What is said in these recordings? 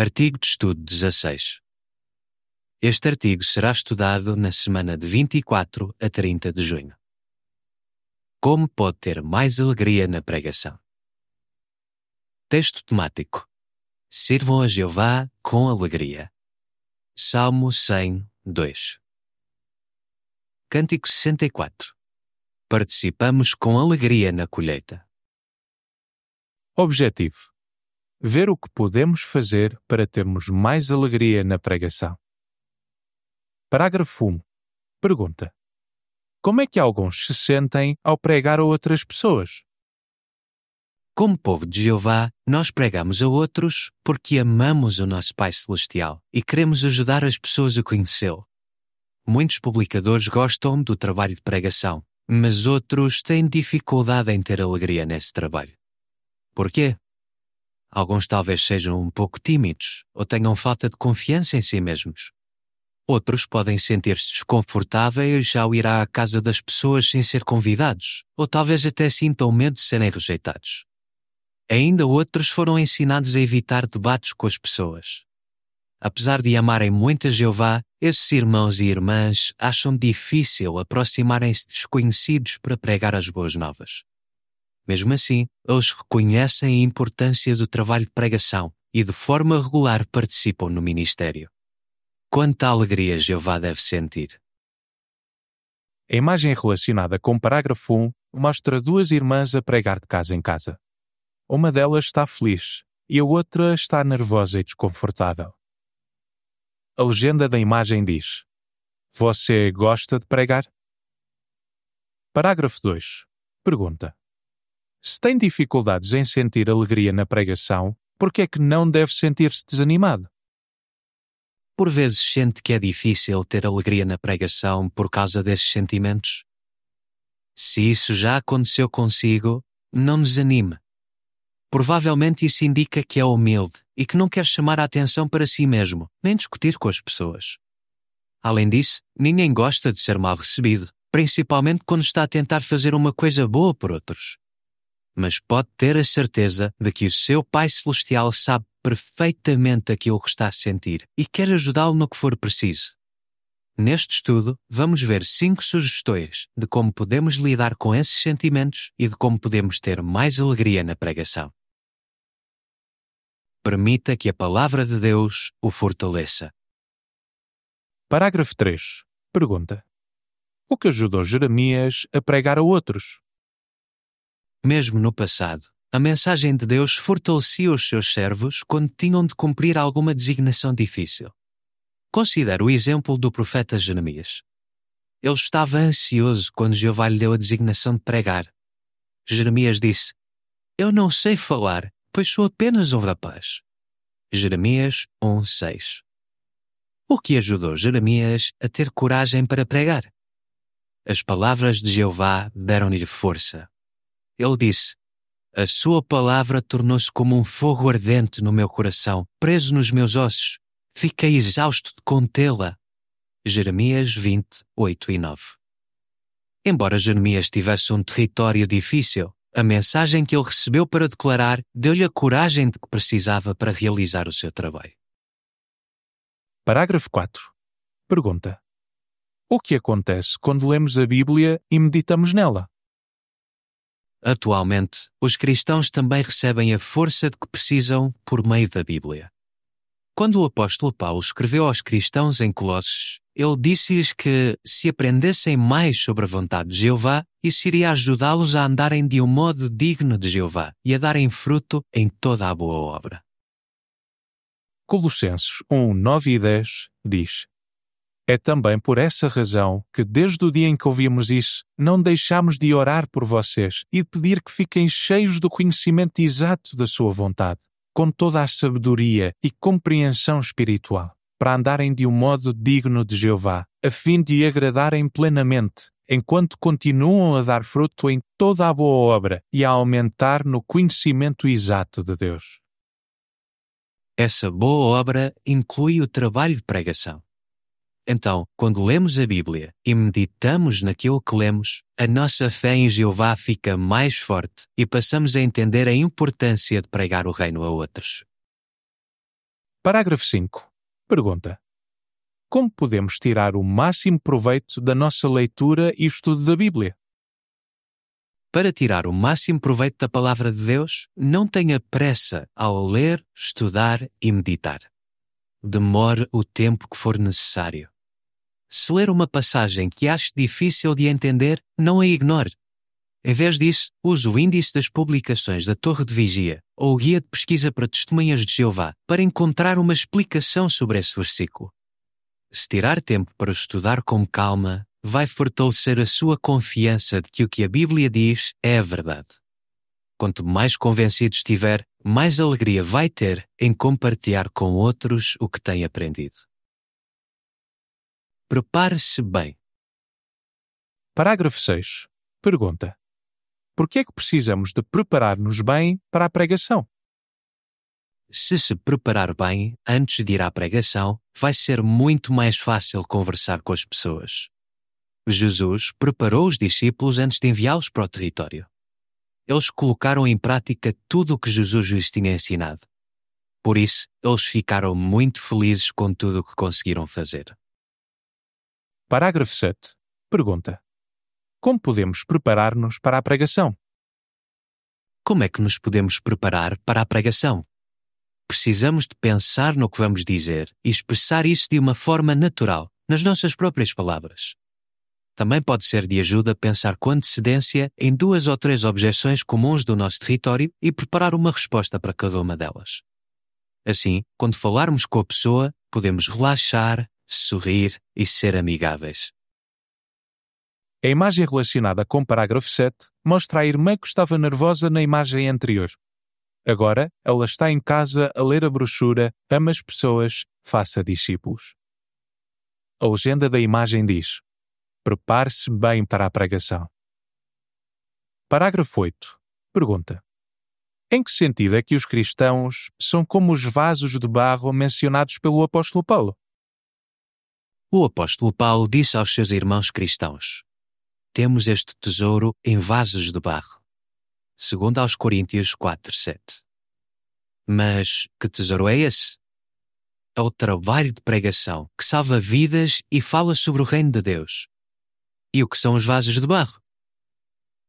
Artigo de estudo 16. Este artigo será estudado na semana de 24 a 30 de junho. Como pode ter mais alegria na pregação? Texto temático. Sirvam a Jeová com alegria. Salmo 100, 2. Cântico 64. Participamos com alegria na colheita. Objetivo: ver o que podemos fazer para termos mais alegria na pregação. Parágrafo 1. Pergunta: Como é que alguns se sentem ao pregar a outras pessoas? Como povo de Jeová, nós pregamos a outros porque amamos o nosso Pai Celestial e queremos ajudar as pessoas a conhecê-lo. Muitos publicadores gostam do trabalho de pregação, mas outros têm dificuldade em ter alegria nesse trabalho. Por quê? Alguns talvez sejam um pouco tímidos ou tenham falta de confiança em si mesmos. Outros podem sentir-se desconfortáveis ao ir à casa das pessoas sem ser convidados, ou talvez até sintam medo de serem rejeitados. Ainda outros foram ensinados a evitar debates com as pessoas. Apesar de amarem muito a Jeová, esses irmãos e irmãs acham difícil aproximarem-se de desconhecidos para pregar as boas novas. Mesmo assim, eles reconhecem a importância do trabalho de pregação e de forma regular participam no ministério. Quanta alegria Jeová deve sentir. A imagem relacionada com o parágrafo 1 mostra duas irmãs a pregar de casa em casa. Uma delas está feliz e a outra está nervosa e desconfortável. A legenda da imagem diz: Você gosta de pregar? Parágrafo 2. Pergunta: Se tem dificuldades em sentir alegria na pregação, por que é que não deve sentir-se desanimado? Por vezes sente que é difícil ter alegria na pregação por causa desses sentimentos? Se isso já aconteceu consigo, não desanime. Provavelmente isso indica que é humilde e que não quer chamar a atenção para si mesmo, nem discutir com as pessoas. Além disso, ninguém gosta de ser mal recebido, principalmente quando está a tentar fazer uma coisa boa por outros. Mas pode ter a certeza de que o seu Pai Celestial sabe perfeitamente aquilo que está a sentir e quer ajudá-lo no que for preciso. Neste estudo, vamos ver cinco sugestões de como podemos lidar com esses sentimentos e de como podemos ter mais alegria na pregação. Permita que a palavra de Deus o fortaleça. Parágrafo 3. Pergunta: O que ajudou Jeremias a pregar a outros? Mesmo no passado, a mensagem de Deus fortalecia os seus servos quando tinham de cumprir alguma designação difícil. Considere o exemplo do profeta Jeremias. Ele estava ansioso quando Jeová lhe deu a designação de pregar. Jeremias disse: Eu não sei falar, pois sou apenas um rapaz. Jeremias 1:6. O que ajudou Jeremias a ter coragem para pregar? As palavras de Jeová deram-lhe força. Ele disse: A sua palavra tornou-se como um fogo ardente no meu coração, preso nos meus ossos. Fiquei exausto de contê-la. Jeremias 20, 8 e 9. Embora Jeremias tivesse um território difícil, a mensagem que ele recebeu para declarar deu-lhe a coragem de que precisava para realizar o seu trabalho. Parágrafo 4. Pergunta: O que acontece quando lemos a Bíblia e meditamos nela? Atualmente, os cristãos também recebem a força de que precisam por meio da Bíblia. Quando o apóstolo Paulo escreveu aos cristãos em Colossos, ele disse-lhes que, se aprendessem mais sobre a vontade de Jeová, isso iria ajudá-los a andarem de um modo digno de Jeová e a darem fruto em toda a boa obra. Colossenses 1, 9 e 10 diz: É também por essa razão que, desde o dia em que ouvimos isso, não deixamos de orar por vocês e pedir que fiquem cheios do conhecimento exato da Sua vontade, com toda a sabedoria e compreensão espiritual para andarem de um modo digno de Jeová, a fim de agradarem plenamente, enquanto continuam a dar fruto em toda a boa obra e a aumentar no conhecimento exato de Deus. Essa boa obra inclui o trabalho de pregação. Então, quando lemos a Bíblia e meditamos naquilo que lemos, a nossa fé em Jeová fica mais forte e passamos a entender a importância de pregar o reino a outros. Parágrafo 5. Pergunta: Como podemos tirar o máximo proveito da nossa leitura e estudo da Bíblia? Para tirar o máximo proveito da palavra de Deus, não tenha pressa ao ler, estudar e meditar. Demore o tempo que for necessário. Se ler uma passagem que ache difícil de entender, não a ignore. Em vez disso, use o índice das publicações da Torre de Vigia ou o Guia de Pesquisa para Testemunhas de Jeová para encontrar uma explicação sobre esse versículo. Se tirar tempo para estudar com calma, vai fortalecer a sua confiança de que o que a Bíblia diz é a verdade. Quanto mais convencido estiver, mais alegria vai ter em compartilhar com outros o que tem aprendido. Prepare-se bem. Parágrafo 6. Pergunta: Por que é que precisamos de preparar-nos bem para a pregação? Se se preparar bem antes de ir à pregação, vai ser muito mais fácil conversar com as pessoas. Jesus preparou os discípulos antes de enviá-los para o território. Eles colocaram em prática tudo o que Jesus lhes tinha ensinado. Por isso, eles ficaram muito felizes com tudo o que conseguiram fazer. Parágrafo 7. Pergunta: Como podemos preparar-nos para a pregação? Como é que nos podemos preparar para a pregação? Precisamos de pensar no que vamos dizer e expressar isso de uma forma natural, nas nossas próprias palavras. Também pode ser de ajuda pensar com antecedência em duas ou três objeções comuns do nosso território e preparar uma resposta para cada uma delas. Assim, quando falarmos com a pessoa, podemos relaxar, sorrir e ser amigáveis. A imagem relacionada com o parágrafo 7 mostra a irmã que estava nervosa na imagem anterior. Agora, ela está em casa a ler a brochura Ama as pessoas, faça discípulos. A legenda da imagem diz: Prepare-se bem para a pregação. Parágrafo 8. Pergunta: Em que sentido é que os cristãos são como os vasos de barro mencionados pelo apóstolo Paulo? O apóstolo Paulo disse aos seus irmãos cristãos: Temos este tesouro em vasos de barro. Segundo aos Coríntios 4, 7. Mas que tesouro é esse? É o trabalho de pregação que salva vidas e fala sobre o reino de Deus. E o que são os vasos de barro?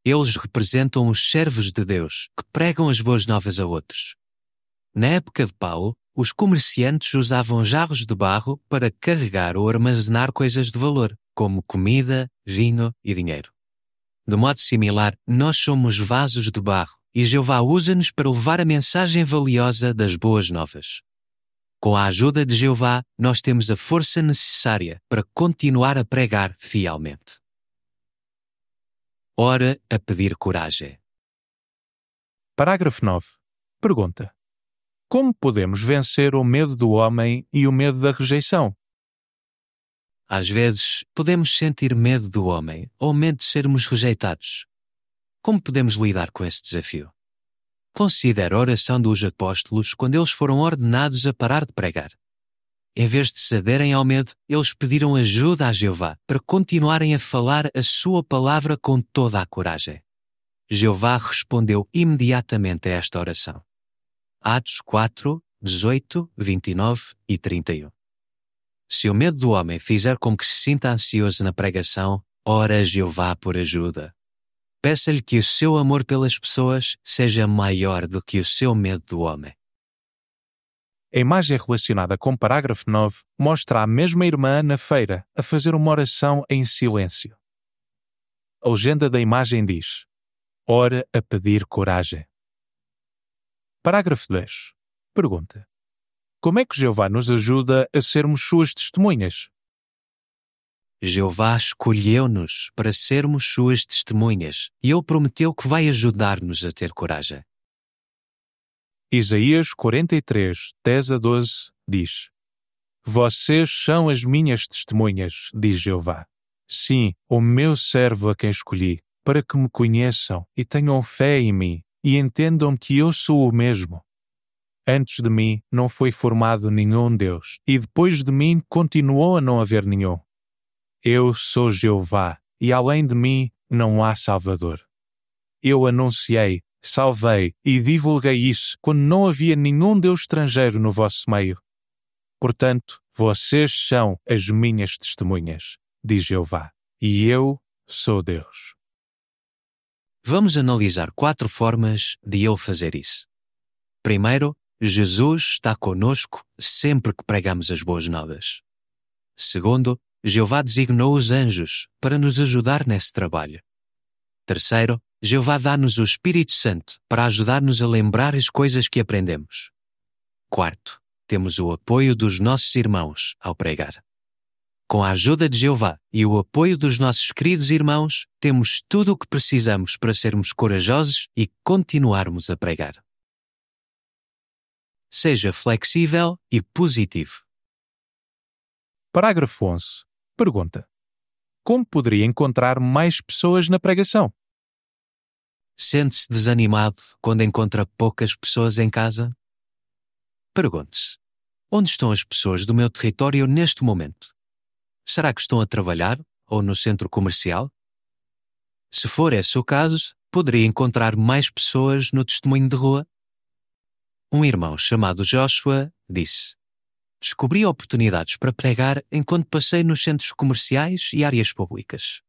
Eles representam os servos de Deus que pregam as boas novas a outros. Na época de Paulo, os comerciantes usavam jarros de barro para carregar ou armazenar coisas de valor, como comida, vinho e dinheiro. De modo similar, nós somos vasos de barro e Jeová usa-nos para levar a mensagem valiosa das boas novas. Com a ajuda de Jeová, nós temos a força necessária para continuar a pregar fielmente. Ora a pedir coragem. Parágrafo 9. Pergunta: Como podemos vencer o medo do homem e o medo da rejeição? Às vezes, podemos sentir medo do homem ou medo de sermos rejeitados. Como podemos lidar com esse desafio? Considere a oração dos apóstolos quando eles foram ordenados a parar de pregar. Em vez de cederem ao medo, eles pediram ajuda a Jeová para continuarem a falar a sua palavra com toda a coragem. Jeová respondeu imediatamente a esta oração. Atos 4, 18, 29 e 31. Se o medo do homem fizer com que se sinta ansioso na pregação, ora a Jeová por ajuda. Peça-lhe que o seu amor pelas pessoas seja maior do que o seu medo do homem. A imagem relacionada com o parágrafo 9 mostra a mesma irmã na feira a fazer uma oração em silêncio. A legenda da imagem diz: Ora a pedir coragem. Parágrafo 10. Pergunta: Como é que Jeová nos ajuda a sermos suas testemunhas? Jeová escolheu-nos para sermos suas testemunhas e Ele prometeu que vai ajudar-nos a ter coragem. Isaías 43, 10 a 12 diz: Vocês são as minhas testemunhas, diz Jeová. Sim, o meu servo a quem escolhi, para que me conheçam e tenham fé em mim e entendam que eu sou o mesmo. Antes de mim não foi formado nenhum Deus, e depois de mim continuou a não haver nenhum. Eu sou Jeová, e além de mim não há Salvador. Eu anunciei, salvei e divulguei isso quando não havia nenhum Deus estrangeiro no vosso meio, Portanto, vocês são as minhas testemunhas, diz Jeová, e eu sou Deus. Vamos analisar quatro formas de ele fazer isso. Primeiro, Jesus está conosco sempre que pregamos as boas novas. Segundo, Jeová designou os anjos para nos ajudar nesse trabalho. Terceiro, Jeová dá-nos o Espírito Santo para ajudar-nos a lembrar as coisas que aprendemos. Quarto, temos o apoio dos nossos irmãos ao pregar. Com a ajuda de Jeová e o apoio dos nossos queridos irmãos, temos tudo o que precisamos para sermos corajosos e continuarmos a pregar. Seja flexível e positivo. Parágrafo 11. Pergunta: Como poderia encontrar mais pessoas na pregação? Sente-se desanimado quando encontra poucas pessoas em casa? Pergunte-se: onde estão as pessoas do meu território neste momento? Será que estão a trabalhar ou no centro comercial? Se for esse o caso, poderia encontrar mais pessoas no testemunho de rua? Um irmão chamado Joshua disse: Descobri oportunidades para pregar enquanto passei nos centros comerciais e áreas públicas.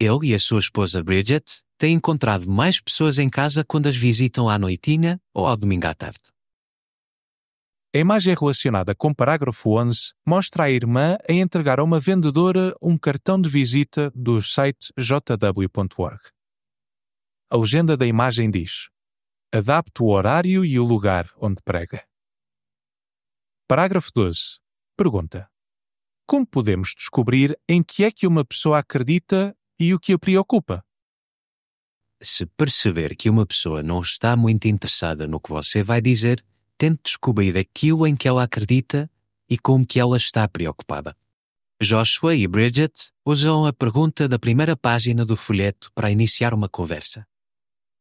Ele e a sua esposa Bridget têm encontrado mais pessoas em casa quando as visitam à noitinha ou ao domingo à tarde. A imagem relacionada com o parágrafo 11 mostra a irmã a entregar a uma vendedora um cartão de visita do site jw.org. A legenda da imagem diz: Adapte o horário e o lugar onde prega. Parágrafo 12. Pergunta: Como podemos descobrir em que é que uma pessoa acredita e o que a preocupa? Se perceber que uma pessoa não está muito interessada no que você vai dizer, tente descobrir aquilo em que ela acredita e com que ela está preocupada. Joshua e Bridget usam a pergunta da primeira página do folheto para iniciar uma conversa.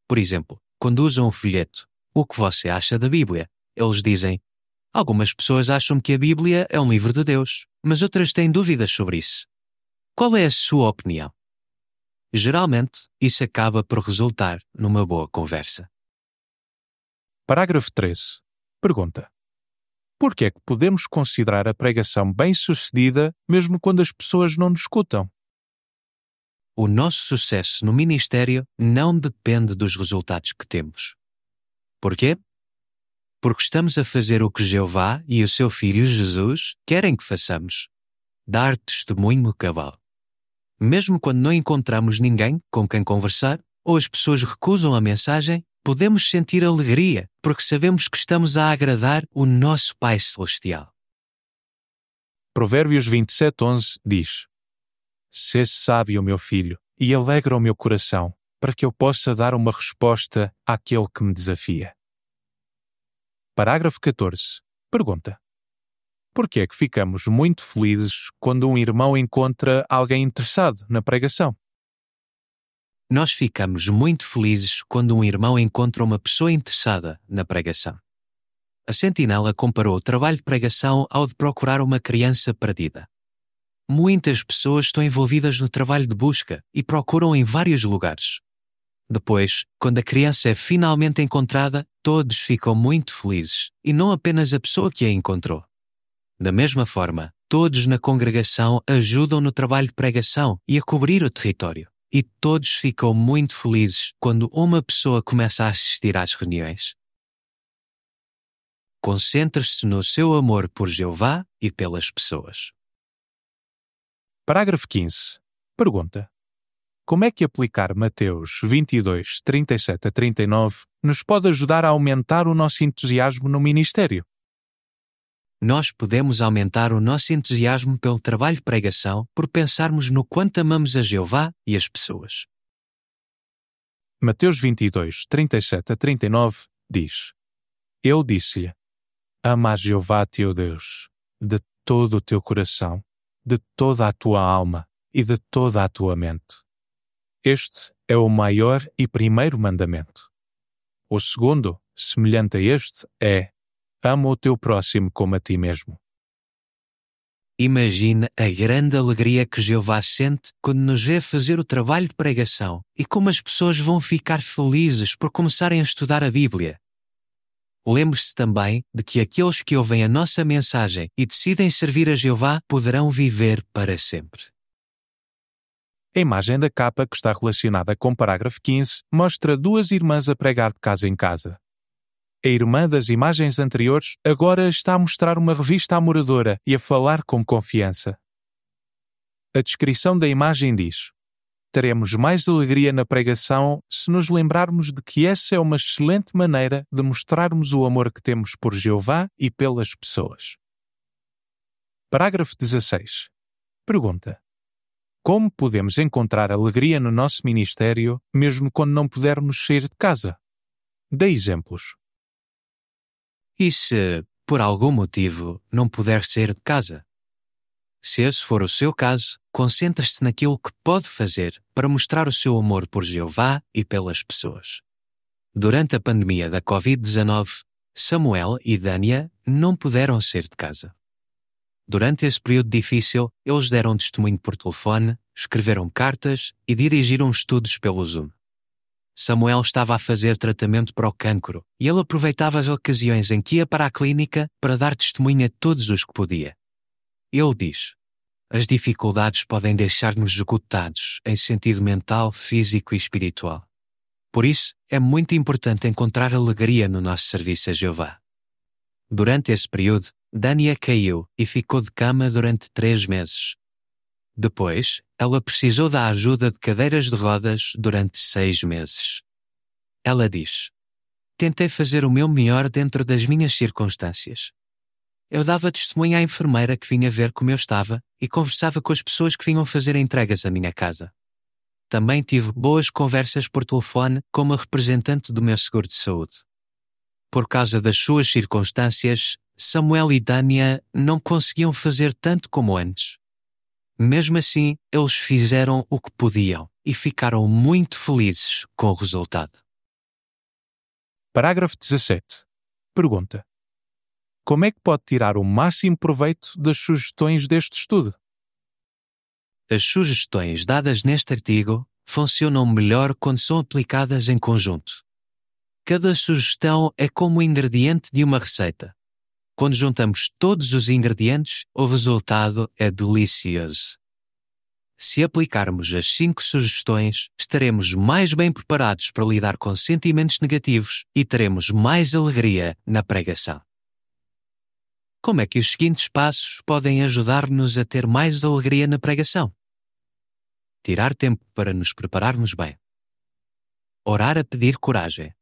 Por exemplo, quando usam o folheto O que você acha da Bíblia? Eles dizem Algumas pessoas acham que a Bíblia é um livro de Deus, mas outras têm dúvidas sobre isso. Qual é a sua opinião? Geralmente, isso acaba por resultar numa boa conversa. Parágrafo 13. Pergunta: Por que é que podemos considerar a pregação bem-sucedida mesmo quando as pessoas não nos escutam? O nosso sucesso no ministério não depende dos resultados que temos. Por quê? Porque estamos a fazer o que Jeová e o seu filho Jesus querem que façamos: dar testemunho cabal. Mesmo quando não encontramos ninguém com quem conversar ou as pessoas recusam a mensagem, podemos sentir alegria porque sabemos que estamos a agradar o nosso Pai Celestial. Provérbios 27:11 diz: Sê sábio, meu filho, e alegra o meu coração, para que eu possa dar uma resposta àquele que me desafia. Parágrafo 14. Pergunta: Por que é que ficamos muito felizes quando um irmão encontra alguém interessado na pregação? Nós ficamos muito felizes quando um irmão encontra uma pessoa interessada na pregação. A sentinela comparou o trabalho de pregação ao de procurar uma criança perdida. Muitas pessoas estão envolvidas no trabalho de busca e procuram em vários lugares. Depois, quando a criança é finalmente encontrada, todos ficam muito felizes, e não apenas a pessoa que a encontrou. Da mesma forma, todos na congregação ajudam no trabalho de pregação e a cobrir o território e todos ficam muito felizes quando uma pessoa começa a assistir às reuniões. Concentre-se no seu amor por Jeová e pelas pessoas. Parágrafo 15. Pergunta: Como é que aplicar Mateus 22, 37 a 39 nos pode ajudar a aumentar o nosso entusiasmo no ministério? Nós podemos aumentar o nosso entusiasmo pelo trabalho de pregação por pensarmos no quanto amamos a Jeová e as pessoas. Mateus 22, 37 a 39 diz: Eu disse-lhe: Ama a Jeová teu Deus, de todo o teu coração, de toda a tua alma e de toda a tua mente. Este é o maior e primeiro mandamento. O segundo, semelhante a este, é: Ama o teu próximo como a ti mesmo. Imagine a grande alegria que Jeová sente quando nos vê fazer o trabalho de pregação e como as pessoas vão ficar felizes por começarem a estudar a Bíblia. lembre-se também de que aqueles que ouvem a nossa mensagem e decidem servir a Jeová poderão viver para sempre. A imagem da capa que está relacionada com o parágrafo 15 mostra duas irmãs a pregar de casa em casa. A irmã das imagens anteriores agora está a mostrar uma revista à moradora e a falar com confiança. A descrição da imagem diz: Teremos mais alegria na pregação se nos lembrarmos de que essa é uma excelente maneira de mostrarmos o amor que temos por Jeová e pelas pessoas. Parágrafo 16. Pergunta: Como podemos encontrar alegria no nosso ministério mesmo quando não pudermos sair de casa? Dê exemplos. E se, por algum motivo, não puder sair de casa? Se esse for o seu caso, concentre-se naquilo que pode fazer para mostrar o seu amor por Jeová e pelas pessoas. Durante a pandemia da Covid-19, Samuel e Dania não puderam sair de casa. Durante esse período difícil, eles deram testemunho por telefone, escreveram cartas e dirigiram estudos pelo Zoom. Samuel estava a fazer tratamento para o cancro e ele aproveitava as ocasiões em que ia para a clínica para dar testemunho a todos os que podia. Ele diz: As dificuldades podem deixar-nos esgotados em sentido mental, físico e espiritual. Por isso, é muito importante encontrar alegria no nosso serviço a Jeová. Durante esse período, Dania caiu e ficou de cama durante três meses. Depois, ela precisou da ajuda de cadeiras de rodas durante seis meses. Ela diz: Tentei fazer o meu melhor dentro das minhas circunstâncias. Eu dava testemunho à enfermeira que vinha ver como eu estava e conversava com as pessoas que vinham fazer entregas à minha casa. Também tive boas conversas por telefone com uma representante do meu seguro de saúde. Por causa das suas circunstâncias, Samuel e Dania não conseguiam fazer tanto como antes. Mesmo assim, eles fizeram o que podiam e ficaram muito felizes com o resultado. Parágrafo 17. Pergunta: Como é que pode tirar o máximo proveito das sugestões deste estudo? As sugestões dadas neste artigo funcionam melhor quando são aplicadas em conjunto. Cada sugestão é como o ingrediente de uma receita. Quando juntamos todos os ingredientes, o resultado é delicioso. Se aplicarmos as cinco sugestões, estaremos mais bem preparados para lidar com sentimentos negativos e teremos mais alegria na pregação. Como é que os seguintes passos podem ajudar-nos a ter mais alegria na pregação? Tirar tempo para nos prepararmos bem. Orar a pedir coragem.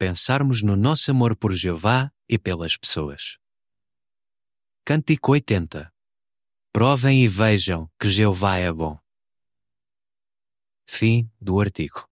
Pensarmos no nosso amor por Jeová e pelas pessoas. Cântico 80 Provem e vejam que Jeová é bom. Fim do artigo.